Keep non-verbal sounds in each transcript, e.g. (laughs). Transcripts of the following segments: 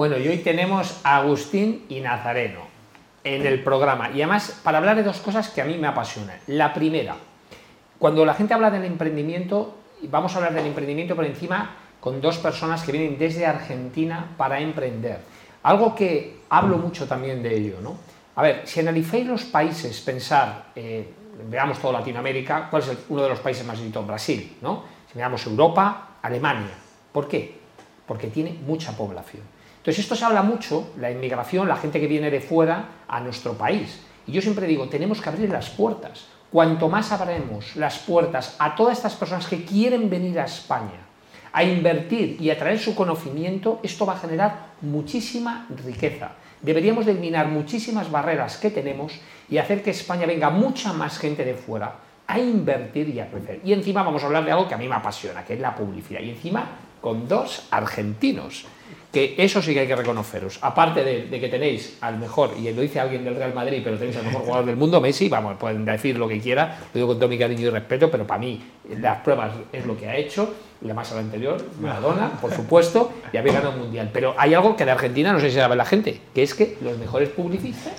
Bueno, y hoy tenemos a Agustín y Nazareno en el programa. Y además, para hablar de dos cosas que a mí me apasionan. La primera, cuando la gente habla del emprendimiento, vamos a hablar del emprendimiento por encima con dos personas que vienen desde Argentina para emprender. Algo que hablo mucho también de ello, ¿no? A ver, si analizáis los países, pensar, eh, veamos toda Latinoamérica, ¿cuál es uno de los países más visitados? Brasil, ¿no? Si miramos Europa, Alemania. ¿Por qué? Porque tiene mucha población. Entonces, esto se habla mucho, la inmigración, la gente que viene de fuera a nuestro país. Y yo siempre digo, tenemos que abrir las puertas. Cuanto más abremos las puertas a todas estas personas que quieren venir a España, a invertir y a traer su conocimiento, esto va a generar muchísima riqueza. Deberíamos de eliminar muchísimas barreras que tenemos y hacer que España venga mucha más gente de fuera a invertir y a crecer. Y encima vamos a hablar de algo que a mí me apasiona, que es la publicidad. Y encima con dos argentinos que eso sí que hay que reconoceros. Aparte de, que tenéis al mejor, y lo dice alguien del Real Madrid, pero tenéis al mejor jugador del mundo, Messi, vamos, pueden decir lo que quiera, lo digo con todo mi cariño y respeto, pero para mí las pruebas es lo que ha hecho, y además a la anterior, Maradona, por supuesto, y había ganado un mundial. Pero hay algo que de Argentina no sé si sabe la gente, que es que los mejores publicistas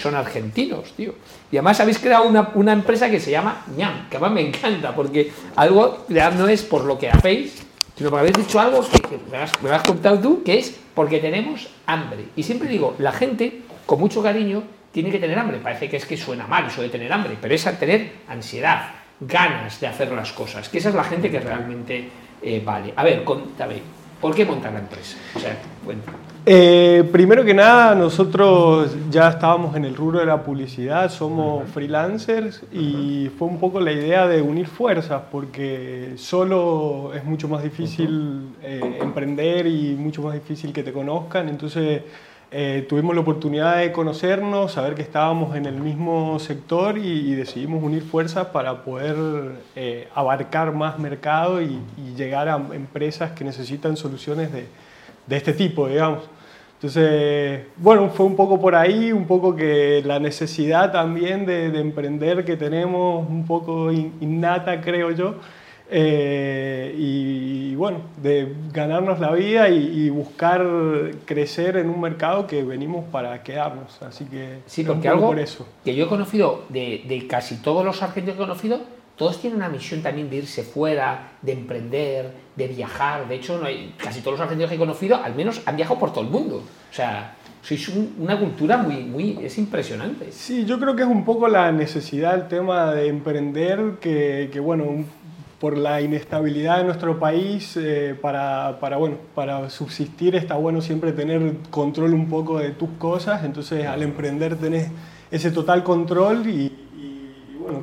son argentinos, tío. Y además habéis creado una, una empresa que se llama ñam, que además me encanta, porque algo no es por lo que hacéis, sino porque habéis dicho algo que, me, has, contado tú, que es porque tenemos hambre. Y siempre digo, la gente, con mucho cariño, tiene que tener hambre. Parece que es que suena mal eso de tener hambre, pero es tener ansiedad, ganas de hacer las cosas, que esa es la gente que realmente eh, vale. A ver, contame, ¿por qué montar la empresa? O sea, eh, primero que nada, nosotros ya estábamos en el rubro de la publicidad, somos freelancers y fue un poco la idea de unir fuerzas porque solo es mucho más difícil eh, emprender y mucho más difícil que te conozcan. Entonces eh, tuvimos la oportunidad de conocernos, saber que estábamos en el mismo sector y, decidimos unir fuerzas para poder abarcar más mercado y, y llegar a empresas que necesitan soluciones de de este tipo, digamos. Entonces, bueno, fue un poco por ahí, un poco que la necesidad también de, emprender que tenemos, un poco innata, creo yo, eh, y, bueno, de ganarnos la vida y, buscar crecer en un mercado que venimos para quedarnos. Así que sí, porque algo por eso. que yo he conocido de, de casi todos los argentinos que he conocido, todos tienen una misión también de irse fuera, de emprender, de viajar. De hecho, no hay, casi todos los argentinos que he conocido, al menos han viajado por todo el mundo. O sea, sois una cultura muy, muy, es impresionante. Sí, yo creo que es un poco la necesidad, el tema de emprender, que, que bueno, por la inestabilidad de nuestro país, eh, para, para, bueno, para subsistir está bueno siempre tener control un poco de tus cosas, entonces al emprender tenés ese total control y,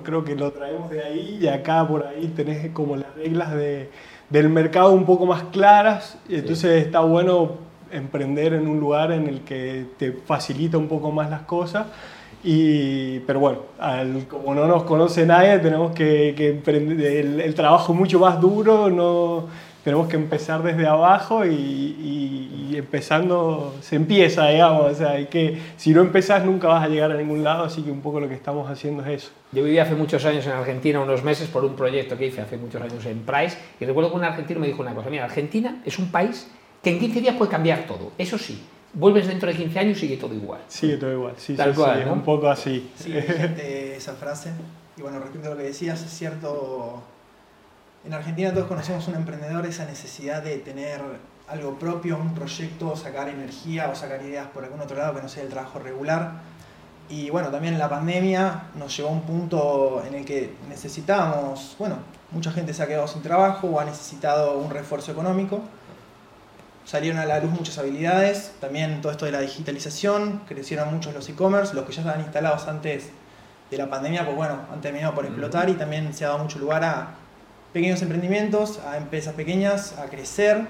creo que lo traemos de ahí y acá por ahí tenés como las reglas de, del mercado un poco más claras, y entonces está bueno emprender en un lugar en el que te facilita un poco más las cosas. Y, pero bueno, como no nos conoce nadie, tenemos que, que emprender el, el, trabajo mucho más duro, no, tenemos que empezar desde abajo y, empezando se empieza, digamos. O sea, hay que, si no empezás nunca vas a llegar a ningún lado, así que un poco lo que estamos haciendo es eso. Yo viví hace muchos años en Argentina, unos meses, por un proyecto que hice hace muchos años en Price, y recuerdo que un argentino me dijo una cosa, mira, Argentina es un país que en 15 días puede cambiar todo, eso sí, vuelves dentro de 15 años y sigue todo igual. Sigue todo igual, sí, Tal cual, es un poco así. Sí, esa frase. Y bueno, respecto a lo que decías, es cierto en Argentina todos conocemos un emprendedor, esa necesidad de tener algo propio, un proyecto, sacar energía o sacar ideas por algún otro lado que no sea el trabajo regular. Y bueno, también la pandemia nos llevó a un punto en el que necesitábamos, bueno, mucha gente se ha quedado sin trabajo o ha necesitado un refuerzo económico. Salieron a la luz muchas habilidades, también todo esto de la digitalización, crecieron muchos los e-commerce, los que ya estaban instalados antes de la pandemia, pues bueno, han terminado por explotar y también se ha dado mucho lugar a pequeños emprendimientos, a empresas pequeñas, a crecer.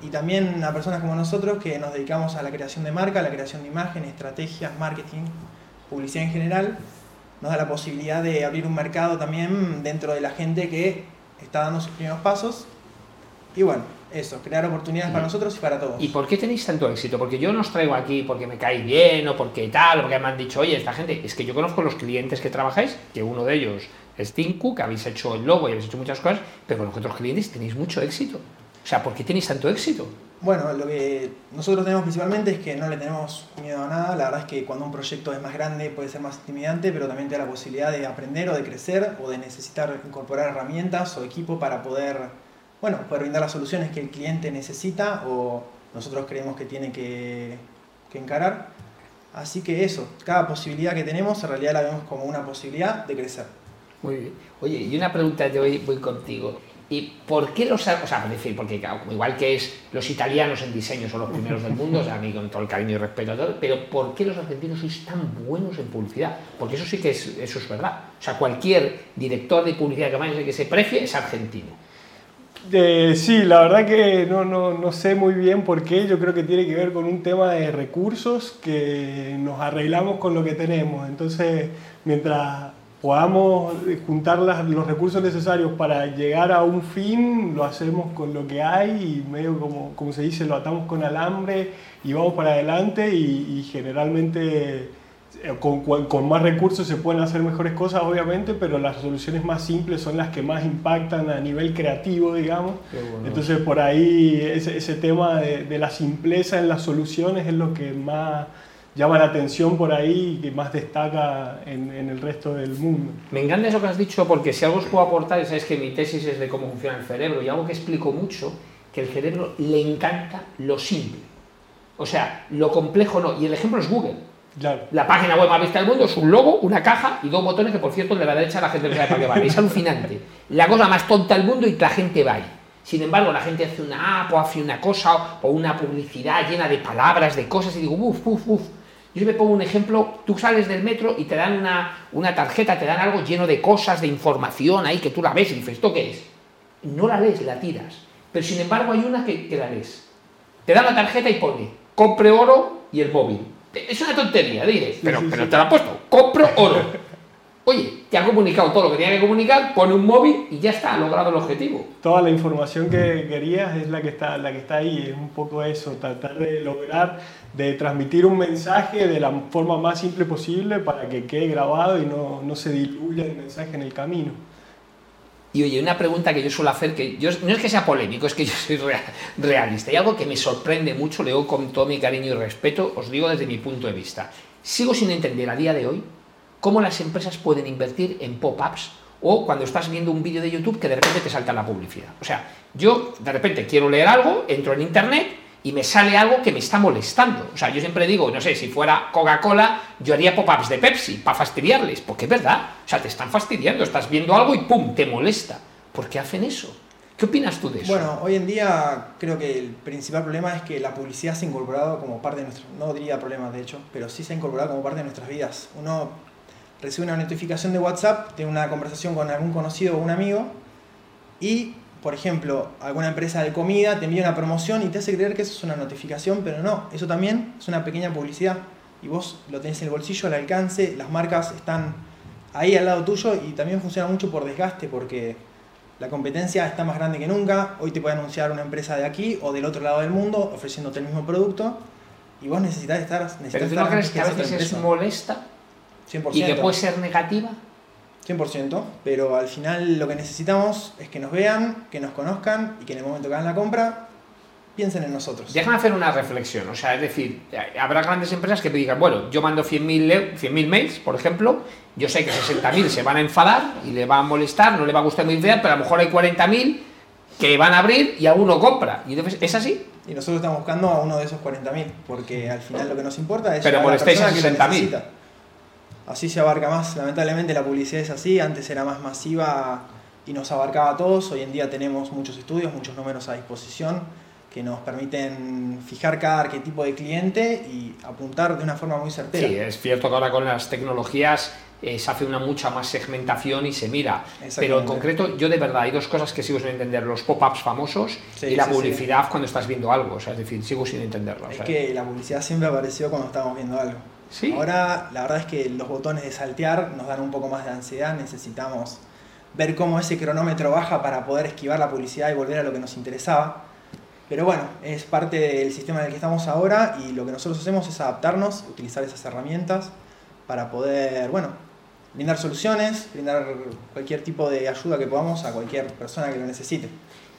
Y también a personas como nosotros que nos dedicamos a la creación de marca, a la creación de imagen, estrategias, marketing, publicidad en general, nos da la posibilidad de abrir un mercado también dentro de la gente que está dando sus primeros pasos. Y bueno, eso, crear oportunidades para nosotros y para todos. ¿Y por qué tenéis tanto éxito? Porque yo no os traigo aquí porque me cae bien o porque tal, o porque me han dicho, oye, esta gente, es que yo conozco los clientes que trabajáis, que uno de ellos es Tinku, que habéis hecho el logo y habéis hecho muchas cosas, pero con los otros clientes tenéis mucho éxito. O sea, ¿por qué tenéis tanto éxito? Bueno, lo que nosotros tenemos principalmente es que no le tenemos miedo a nada. La verdad es que cuando un proyecto es más grande puede ser más intimidante, pero también te da la posibilidad de aprender o de crecer o de necesitar incorporar herramientas o equipo para poder, bueno, poder brindar las soluciones que el cliente necesita o nosotros creemos que tiene que, que encarar. Así que eso, cada posibilidad que tenemos en realidad la vemos como una posibilidad de crecer. Muy bien. Oye, y una pregunta de hoy voy contigo. ¿Y por qué los, o sea, decir, porque igual que es los italianos en diseño son los primeros del mundo, o sea, a mí con todo el cariño y respeto a todo, pero ¿por qué los argentinos sois tan buenos en publicidad? Porque eso sí que es, eso es verdad. O sea, cualquier director de publicidad que que se precie es argentino. Eh, sí, la verdad que no, no, no, sé muy bien por qué. Yo creo que tiene que ver con un tema de recursos que nos arreglamos con lo que tenemos. Entonces, mientras podamos juntar los recursos necesarios para llegar a un fin, lo hacemos con lo que hay y medio como, como se dice, lo atamos con alambre y vamos para adelante y, generalmente con, con, más recursos se pueden hacer mejores cosas, obviamente, pero las soluciones más simples son las que más impactan a nivel creativo, digamos. Entonces, por ahí ese, ese tema de, de, la simpleza en las soluciones es lo que más llama la atención por ahí y que más destaca en, en, el resto del mundo. Me encanta eso que has dicho porque si algo os puedo aportar es que mi tesis es de cómo funciona el cerebro y algo que explico mucho, que el cerebro le encanta lo simple. O sea, lo complejo no. Y el ejemplo es Google. Claro. La página web más vista del mundo es un logo, una caja y dos botones que, por cierto, de la derecha la gente no sabe para qué van. Es alucinante. La cosa más tonta del mundo y la gente va ahí. Sin embargo, la gente hace una app o hace una cosa o una publicidad llena de palabras, de cosas y digo, uff, uff, uff yo me pongo un ejemplo, tú sales del metro y te dan una, tarjeta, te dan algo lleno de cosas, de información ahí que tú la ves y dices, ¿esto qué es? No la lees, la tiras. Pero sin embargo hay una que, que la lees. Te dan la tarjeta y pone, compre oro y el móvil. Es una tontería, dices, pero, pero te la han puesto, compro oro. Oye, te ha comunicado todo lo que tenía que comunicar, pone un móvil y ya está, ha logrado el objetivo. Toda la información que querías es la que está, la que está ahí, es un poco eso, tratar de lograr, de transmitir un mensaje de la forma más simple posible para que quede grabado y no, no se diluya el mensaje en el camino. Y oye, una pregunta que yo suelo hacer, que yo, no es que sea polémico, es que yo soy realista. Y algo que me sorprende mucho, leo con todo mi cariño y respeto, os digo desde mi punto de vista. Sigo sin entender a día de hoy cómo las empresas pueden invertir en pop-ups o cuando estás viendo un vídeo de YouTube que de repente te salta la publicidad. O sea, yo de repente quiero leer algo, entro en Internet y me sale algo que me está molestando. O sea, yo siempre digo, no sé, si fuera Coca-Cola, yo haría pop-ups de Pepsi para fastidiarles, porque es verdad. O sea, te están fastidiando, estás viendo algo y ¡pum! te molesta. ¿Por qué hacen eso? ¿Qué opinas tú de eso? Bueno, hoy en día creo que el principal problema es que la publicidad se ha incorporado como parte de nuestro, no diría problema de hecho, pero sí se ha incorporado como parte de nuestras vidas. Uno recibe una notificación de WhatsApp de una conversación con algún conocido o un amigo y, por ejemplo, alguna empresa de comida te envía una promoción y te hace creer que eso es una notificación, pero no, eso también es una pequeña publicidad y vos lo tenés en el bolsillo, al alcance, las marcas están ahí al lado tuyo y también funciona mucho por desgaste porque la competencia está más grande que nunca, hoy te puede anunciar una empresa de aquí o del otro lado del mundo ofreciéndote el mismo producto y vos necesitas estar... Necesitas ¿Pero tú no crees que a veces es molesta 100%. ¿Y que puede ser negativa? 100%, pero al final lo que necesitamos es que nos vean, que nos conozcan y que en el momento que hagan la compra piensen en nosotros. Déjame hacer una reflexión, o sea, es decir, habrá grandes empresas que te digan, bueno, yo mando 100.000 100 mails, por ejemplo, yo sé que 60.000 se van a enfadar y le va a molestar, no le va a gustar mi idea, pero a lo mejor hay 40.000 que van a abrir y alguno compra. Y entonces, ¿es así? Y nosotros estamos buscando a uno de esos 40.000, porque al final lo que nos importa es pero molestéis a 60.000 así se abarca más. Lamentablemente la publicidad es así, antes era más masiva y nos abarcaba a todos, hoy en día tenemos muchos estudios, muchos números a disposición que nos permiten fijar cada arquetipo de cliente y apuntar de una forma muy certera. Sí, es cierto que ahora con las tecnologías eh, se hace una mucha más segmentación y se mira. Pero en concreto, yo de verdad hay dos cosas que sigo sin entender: los pop-ups famosos y la publicidad cuando estás viendo algo. O sea, es decir, sigo sin entenderlo. Es que la publicidad siempre apareció cuando estábamos viendo algo. Ahora la verdad es que los botones de saltear nos dan un poco más de ansiedad, necesitamos ver cómo ese cronómetro baja para poder esquivar la publicidad y volver a lo que nos interesaba. Pero bueno, es parte del sistema en el que estamos ahora y lo que nosotros hacemos es adaptarnos, utilizar esas herramientas para poder, bueno, brindar soluciones, brindar cualquier tipo de ayuda que podamos a cualquier persona que lo necesite.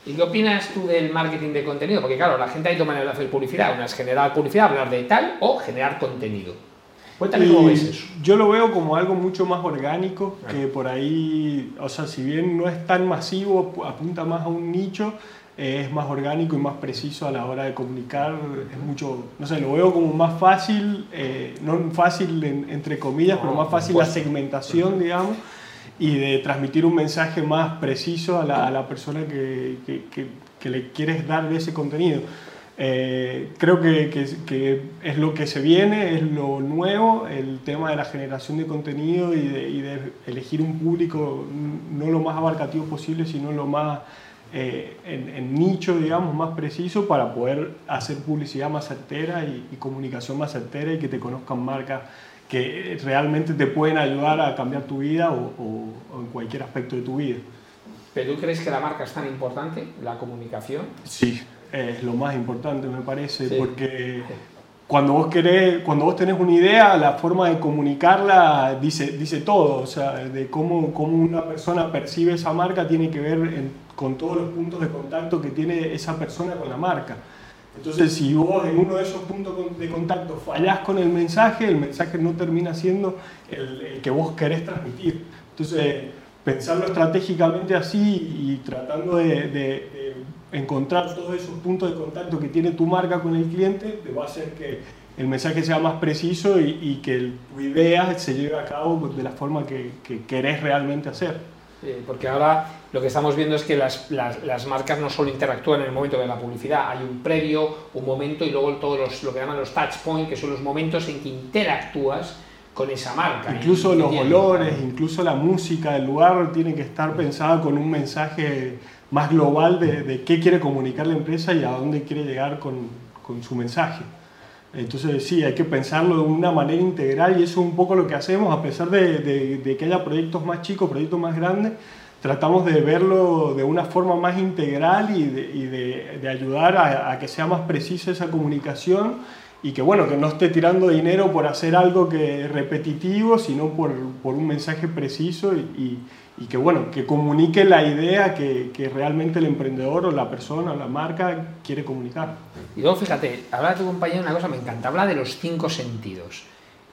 ¿Y qué opinas tú del marketing de contenido? Porque claro, la gente hay dos maneras de hacer publicidad. Una es generar publicidad, hablar de tal, o generar contenido. Cuéntame cómo ves eso. Yo lo veo como algo mucho más orgánico, que por ahí, o sea, si bien no es tan masivo, apunta más a un nicho, eh, es más orgánico y más preciso a la hora de comunicar. Es mucho, no sé, lo veo como más fácil, eh, no fácil entre comillas, pero más fácil la segmentación, digamos y de transmitir un mensaje más preciso a la, a la persona que, que, que, le quieres dar de ese contenido. Eh, creo que, que, es lo que se viene, es lo nuevo, el tema de la generación de contenido y de, y de elegir un público no lo más abarcativo posible, sino lo más eh, en, en, nicho, digamos, más preciso para poder hacer publicidad más certera y, y comunicación más certera y que te conozcan marcas que realmente te pueden ayudar a cambiar tu vida o, en cualquier aspecto de tu vida. ¿Pero tú crees que la marca es tan importante, la comunicación? Sí, es lo más importante me parece, porque cuando vos querés, cuando vos tenés una idea, la forma de comunicarla dice, dice todo, o sea, de cómo, cómo una persona percibe esa marca tiene que ver con todos los puntos de contacto que tiene esa persona con la marca. Entonces, si vos en uno de esos puntos de contacto fallás con el mensaje, el mensaje no termina siendo el, que vos querés transmitir. Entonces, pensarlo estratégicamente así y tratando de, encontrar todos esos puntos de contacto que tiene tu marca con el cliente, te va a hacer que el mensaje sea más preciso y, que tu idea se lleve a cabo de la forma que, que querés realmente hacer. porque ahora lo que estamos viendo es que las, las, marcas no solo interactúan en el momento de la publicidad, hay un previo, un momento y luego todos los, lo que llaman los touch points, que son los momentos en que interactúas con esa marca. Incluso los olores, incluso la música del lugar tiene que estar pensada con un mensaje más global de, de qué quiere comunicar la empresa y a dónde quiere llegar con, con su mensaje. Entonces sí, hay que pensarlo de una manera integral y eso es un poco lo que hacemos, a pesar de, de, de que haya proyectos más chicos, proyectos más grandes, tratamos de verlo de una forma más integral y de, y de, de ayudar a, a, que sea más precisa esa comunicación y que bueno, que no esté tirando dinero por hacer algo que repetitivo, sino por, por un mensaje preciso y, y, que bueno, que comunique la idea que, que, realmente el emprendedor o la persona o la marca quiere comunicar. Y luego fíjate, habla tu compañero una cosa, me encanta, habla de los cinco sentidos.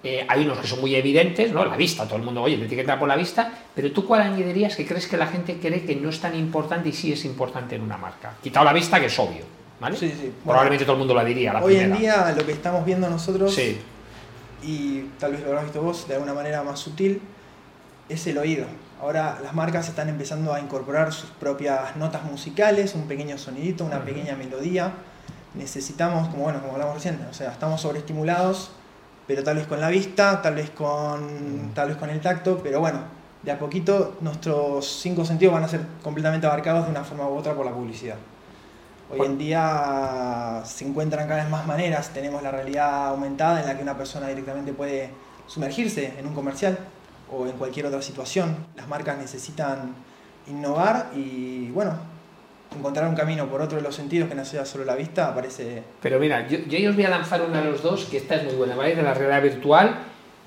Eh, hay unos que son muy evidentes, ¿no? La vista, todo el mundo, oye, te entrar por la vista, pero tú cuál añadirías que crees que la gente cree que no es tan importante y sí es importante en una marca? Quitado la vista, que es obvio, ¿vale? Sí, sí. Probablemente bueno, todo el mundo la diría. La hoy primera. en día lo que estamos viendo nosotros, sí. y tal vez lo habrás visto vos de alguna manera más sutil, es el oído. Ahora las marcas están empezando a incorporar sus propias notas musicales, un pequeño sonidito, una uh -huh. pequeña melodía. Necesitamos, como bueno, como hablamos recién, o sea, estamos sobreestimulados pero tal vez con la vista, tal vez con, tal vez con el tacto, pero bueno, de a poquito nuestros cinco sentidos van a ser completamente abarcados de una forma u otra por la publicidad. Hoy en día se encuentran cada vez más maneras, tenemos la realidad aumentada en la que una persona directamente puede sumergirse en un comercial o en cualquier otra situación. Las marcas necesitan innovar y bueno, encontrar un camino por otro de los sentidos que no sea solo la vista parece... Pero mira, yo, yo os voy a lanzar una de los dos, que esta es muy buena, ¿vale? De la realidad virtual,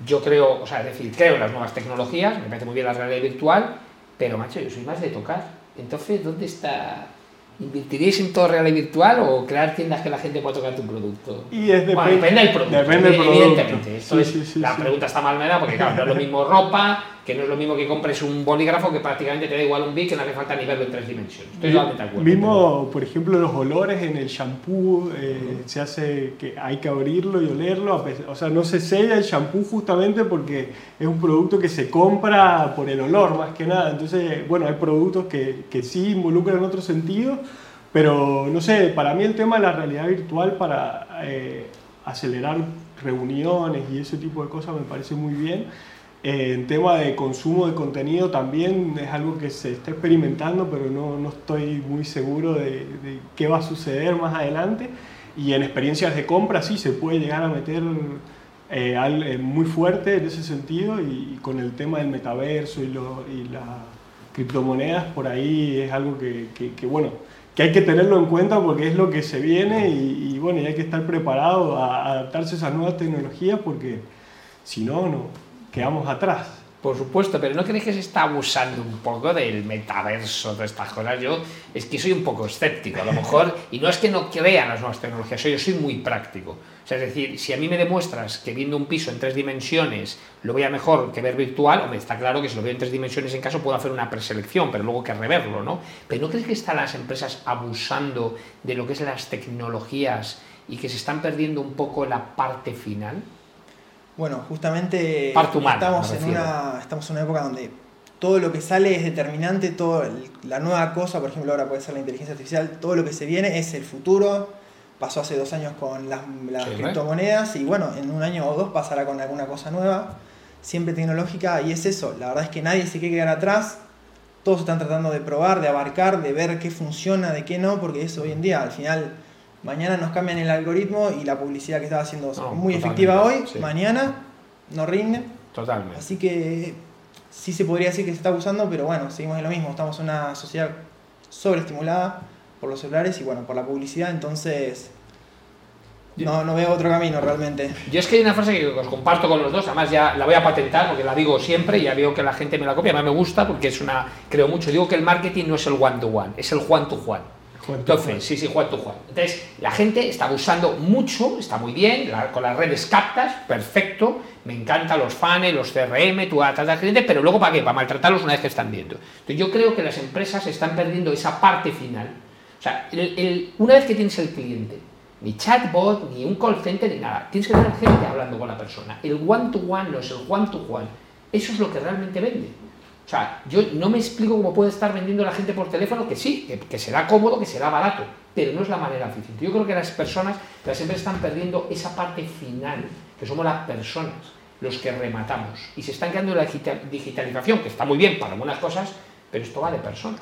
yo creo, o sea, es decir, creo en las nuevas tecnologías, me parece muy bien la realidad virtual, pero macho, yo soy más de tocar. Entonces, ¿dónde está ¿Invertiríais en todo real y virtual o crear tiendas que la gente pueda tocar tu producto? Y es bueno, depende del producto. Depende del producto. Evidentemente. Esto sí, es, sí, sí, la pregunta está mal me da porque, claro, no es lo mismo ropa, que no es lo mismo que compres un bolígrafo que prácticamente te da igual un bit que no hace falta ni verlo en tres dimensiones. Estoy totalmente de acuerdo. Mismo, por ejemplo, los olores en el shampoo, eh, uh -huh. se hace que hay que abrirlo y olerlo. O sea, no se sella el shampoo justamente porque es un producto que se compra por el olor más que nada. Entonces, bueno, hay productos que, que sí involucran otro sentido pero no sé, para mí el tema de la realidad virtual para eh, acelerar reuniones y ese tipo de cosas me parece muy bien. Eh, en tema de consumo de contenido también es algo que se está experimentando, pero no, no estoy muy seguro de, de, qué va a suceder más adelante. Y en experiencias de compra sí se puede llegar a meter eh, eh, muy fuerte en ese sentido. Y, con el tema del metaverso y, y las criptomonedas por ahí es algo que, que, bueno, que hay que tenerlo en cuenta porque es lo que se viene. Y, bueno, y hay que estar preparado a, adaptarse a esas nuevas tecnologías porque si no, no quedamos atrás. Por supuesto, pero ¿no crees que se está abusando un poco del metaverso, de estas cosas? Yo es que soy un poco escéptico, a lo mejor, y no es que no crea las nuevas tecnologías, yo soy muy práctico. O sea, es decir, si a mí me demuestras que viendo un piso en tres dimensiones lo voy mejor que ver virtual, me está claro que si lo veo en tres dimensiones en caso puedo hacer una preselección, pero luego que reverlo, ¿no? Pero ¿no crees que están las empresas abusando de lo que es las tecnologías y que se están perdiendo un poco la parte final? Bueno, justamente humana, estamos, en una, estamos en una época donde todo lo que sale es determinante, todo el- la nueva cosa, por ejemplo ahora puede ser la inteligencia artificial, todo lo que se viene es el futuro. Pasó hace dos años con las, las Sí, criptomonedas y bueno, en un año o dos pasará con alguna cosa nueva, siempre tecnológica y es eso, la verdad es que nadie se quiere quedar atrás, todos están tratando de probar, de abarcar, de ver qué funciona, de qué no, porque eso hoy en día al final mañana nos cambian el algoritmo y la publicidad que estaba haciendo No, muy efectiva hoy, sí. mañana no rinde. Totalmente. Así que sí se podría decir que se está abusando, pero bueno, seguimos en lo mismo. Estamos en una sociedad sobreestimulada por los celulares y bueno, por la publicidad, entonces no, no veo otro camino realmente. Yo es que hay una frase que os comparto con los dos, además ya la voy a patentar porque la digo siempre y ya veo que la gente me la copia, además me gusta porque es una, creo mucho, digo que el marketing no es el one to one, es el one to one. Juan to Entonces, sí, sí, one to one. Entonces, la gente está abusando mucho, está muy bien, con las redes captas, perfecto, me encantan los funnels, los CRM, tú tratas al cliente, pero luego ¿para qué? Para maltratarlos una vez que están viendo. Entonces, yo creo que las empresas están perdiendo esa parte final. O sea, una vez que tienes el cliente, ni chatbot, ni un call center, ni nada, tienes que tener gente hablando con la persona. El one to one no es el one to one. Eso es lo que realmente vende. O sea, yo no me explico cómo puede estar vendiendo la gente por teléfono, que sí, que, será cómodo, que será barato, pero no es la manera eficiente. Yo creo que las personas, las empresas están perdiendo esa parte final, que somos las personas, los que rematamos. Y se están quedando en la digita- digitalización, que está muy bien para algunas cosas, pero esto va de personas.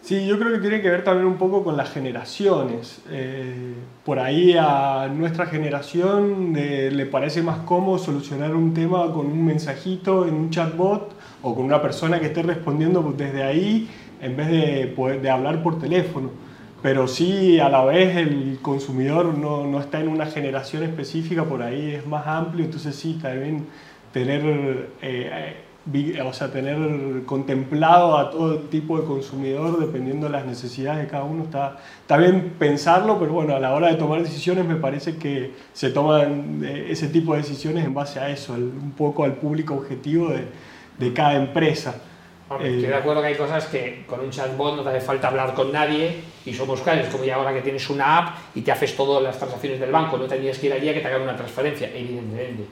Sí, yo creo que tiene que ver también un poco con las generaciones. Eh, por ahí a nuestra generación eh, le parece más cómodo solucionar un tema con un mensajito en un chatbot o con una persona que esté respondiendo desde ahí en vez de, de hablar por teléfono. Pero sí, a la vez el consumidor no, no está en una generación específica, por ahí es más amplio, entonces sí, también tener eh, o sea, tener contemplado a todo tipo de consumidor dependiendo de las necesidades de cada uno está, está bien pensarlo, pero bueno, a la hora de tomar decisiones me parece que se toman eh, ese tipo de decisiones en base a eso, un poco al público objetivo de, de cada empresa. Hombre, Eh, estoy de acuerdo que hay cosas que con un chatbot no te hace falta hablar con nadie y somos claros, como ya ahora que tienes una app y te haces todas las transacciones del banco, no tendrías que ir allí a que te hagan una transferencia, evidentemente.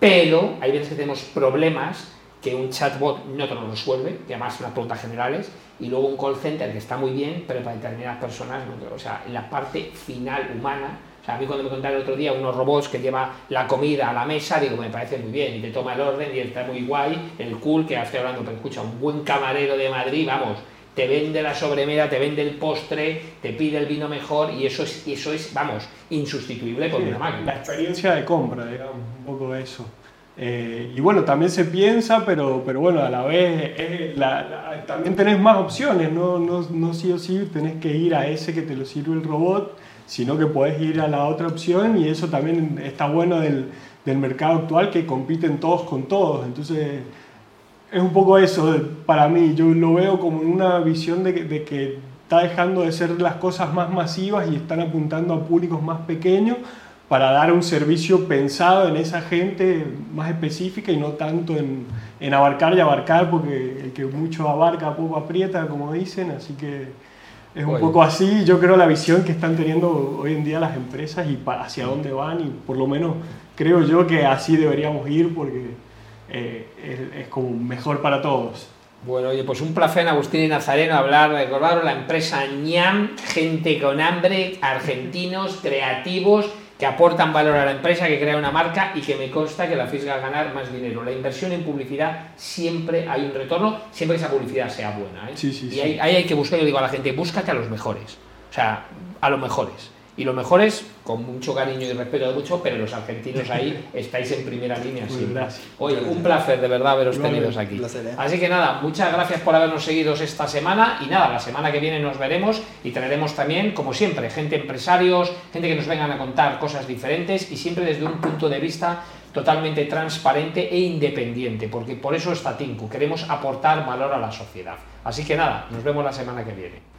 Pero hay veces que tenemos problemas que un chatbot no te lo resuelve, que además son las preguntas generales, y luego un call center que está muy bien, pero para determinadas personas, no o sea, en la parte final humana, o sea, a mí cuando me contaron el otro día unos robots que lleva la comida a la mesa, digo, me parece muy bien, y te toma el orden y está muy guay, el cool, que estoy hablando, pero escucha, un buen camarero de Madrid, vamos, te vende la sobremesa, te vende el postre, te pide el vino mejor, y eso es, eso es vamos, insustituible por Sí, una La máquina. experiencia de compra, digamos, un poco eso. Eh, y bueno, también se piensa, pero, pero bueno, a la vez la- la- también tenés más opciones, no, no, no sí o sí tenés que ir a ese que te lo sirve el robot, sino que podés ir a la otra opción y eso también está bueno del, del mercado actual que compiten todos con todos. Entonces es un poco eso para mí, yo lo veo como una visión de que, de que está dejando de ser las cosas más masivas y están apuntando a públicos más pequeños para dar un servicio pensado en esa gente más específica y no tanto en, en abarcar y abarcar, porque el que mucho abarca poco aprieta, como dicen, así que es un Oye. poco así, yo creo la visión que están teniendo hoy en día las empresas y hacia dónde van y por lo menos creo yo que así deberíamos ir porque eh, es, es como mejor para todos. Bueno, oye, pues un placer, Agustín y Nazareno, hablar, recordaros la empresa ñam, gente con hambre, argentinos, creativos, que aportan valor a la empresa, que crea una marca y que me consta que la hacéis ganar más dinero. La inversión en publicidad siempre hay un retorno, siempre que esa publicidad sea buena. ¿eh? Sí, sí, y sí. ahí, ahí hay que buscar, yo digo a la gente, búscate a los mejores. O sea, a los mejores. Y los mejores, con mucho cariño y respeto de mucho, pero los argentinos ahí (laughs) estáis en primera línea siempre. Oye, un placer de verdad haberos tenidos aquí. ¿eh? Así que nada, muchas gracias por habernos seguido esta semana y nada, la semana que viene nos veremos y traeremos también, como siempre, gente empresarios, gente que nos vengan a contar cosas diferentes y siempre desde un punto de vista totalmente transparente e independiente, porque por eso está Tinku, queremos aportar valor a la sociedad. Así que nada, nos vemos la semana que viene.